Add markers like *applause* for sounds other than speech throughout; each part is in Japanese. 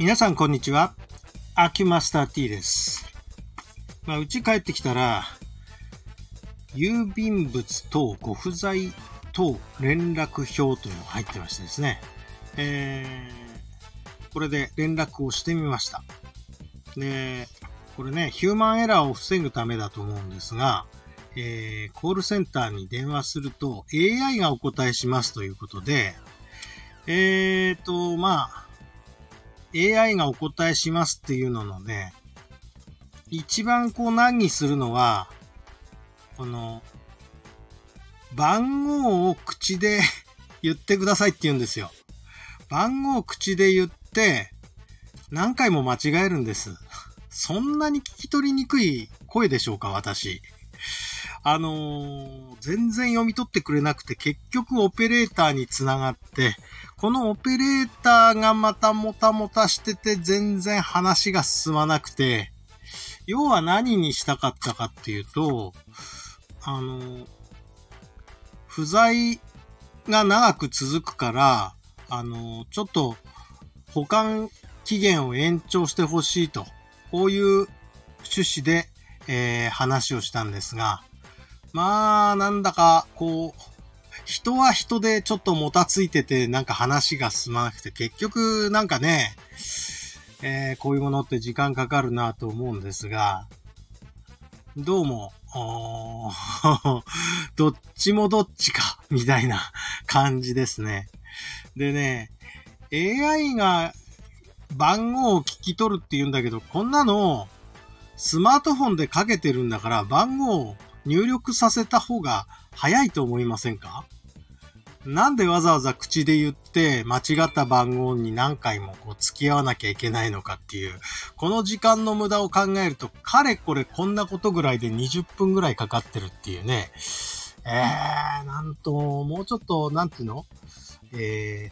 皆さんこんにちは。アキマスター T です。まあ、うち帰ってきたら、郵便物等ご不在等連絡表というのが入ってましてですね。えー、これで連絡をしてみました。で、これね、ヒューマンエラーを防ぐためだと思うんですが、えー、コールセンターに電話すると AI がお答えしますということで、えーと、まあ、AI がお答えしますっていうののね、一番こう難儀するのは、この、番号を口で *laughs* 言ってくださいって言うんですよ。番号を口で言って、何回も間違えるんです。そんなに聞き取りにくい声でしょうか、私。あのー全然読み取ってくれなくて、結局オペレーターにつながって、このオペレーターがまたもたもたしてて、全然話が進まなくて、要は何にしたかったかっていうと、あの不在が長く続くから、あのちょっと保管期限を延長してほしいと、こういう趣旨で、えー話をしたんですが、まあ、なんだか、こう、人は人でちょっともたついてて、なんか話が進まなくて、結局、なんかね、えーこういうものって時間かかるなと思うんですが、どうも、*laughs* どっちもどっちか、みたいな感じですね。でね、AI が番号を聞き取るって言うんだけど、こんなの、スマートフォンでかけてるんだから、番号を入力させた方が早いと思いませんか？なんでわざわざ口で言って間違った番号に何回もこう付き合わなきゃいけないのかっていう、この時間の無駄を考えると、かれこれこんなことぐらいで20分ぐらいかかってるっていうね。えー、なんと、もうちょっと、なんていうの？え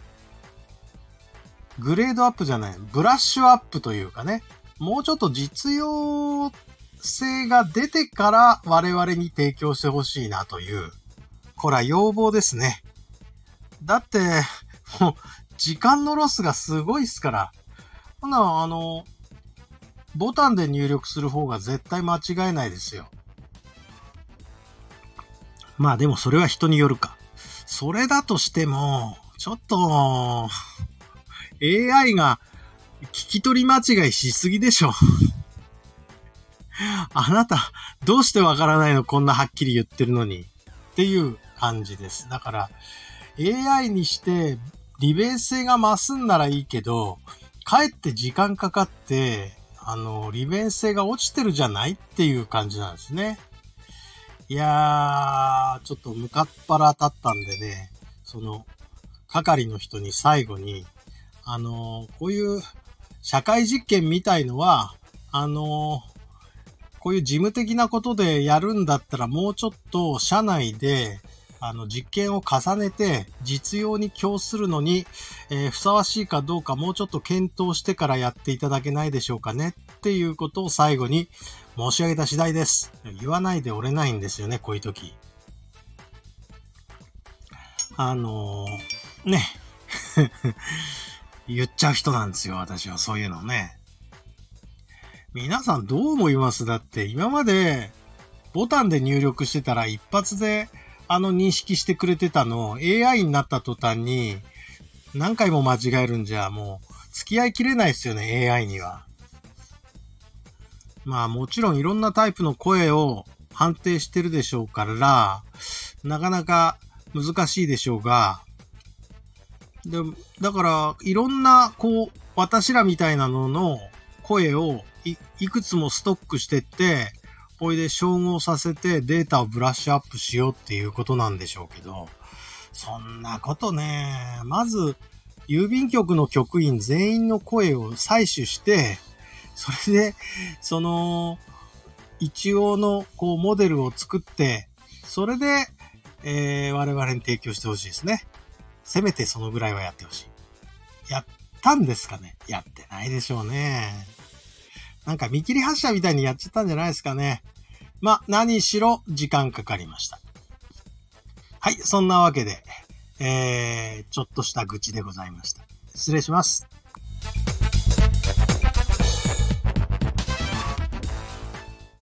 ー、グレードアップじゃない、ブラッシュアップというかね、もうちょっと実用性が出てから我々に提供してほしいなという、これは要望ですね。だって、もう、時間のロスがすごいっすから。ほな、あの、ボタンで入力する方が絶対間違えないですよ。まあでもそれは人によるか。それだとしても、ちょっと、AI が聞き取り間違いしすぎでしょ。あなた、どうしてわからないの？こんなはっきり言ってるのに。っていう感じです。だから、AI にして利便性が増すんならいいけど、かえって時間かかって、あの、利便性が落ちてるじゃないっていう感じなんですね。いやー、ちょっと向かっ腹立ったんでね、その、係の人に最後に、あの、こういう社会実験みたいのは、あの、こういう事務的なことでやるんだったらもうちょっと社内であの実験を重ねて実用に供するのに、えーふさわしいかどうかもうちょっと検討してからやっていただけないでしょうかねっていうことを最後に申し上げた次第です。言わないで折れないんですよね、こういう時。あのーね。*laughs* 言っちゃう人なんですよ、私はそういうのね。皆さんどう思いますだって今までボタンで入力してたら一発であの認識してくれてたの AI になった途端に何回も間違えるんじゃもう付き合いきれないですよね AI には。まあもちろんいろんなタイプの声を判定してるでしょうからなかなか難しいでしょうがでだからいろんなこう私らみたいなのの声をいいくつもストックしてって、これで照合させてデータをブラッシュアップしようっていうことなんでしょうけど、そんなことね、まず、郵便局の局員全員の声を採取して、それで、その、一応のこうモデルを作って、それで、えー我々に提供してほしいですね。せめてそのぐらいはやってほしい。やったんですかね？やってないでしょうね。なんか見切り発車みたいにやっちゃったんじゃないですかね。まあ、何しろ時間かかりました。はい、そんなわけで、えー、ちょっとした愚痴でございました。失礼します。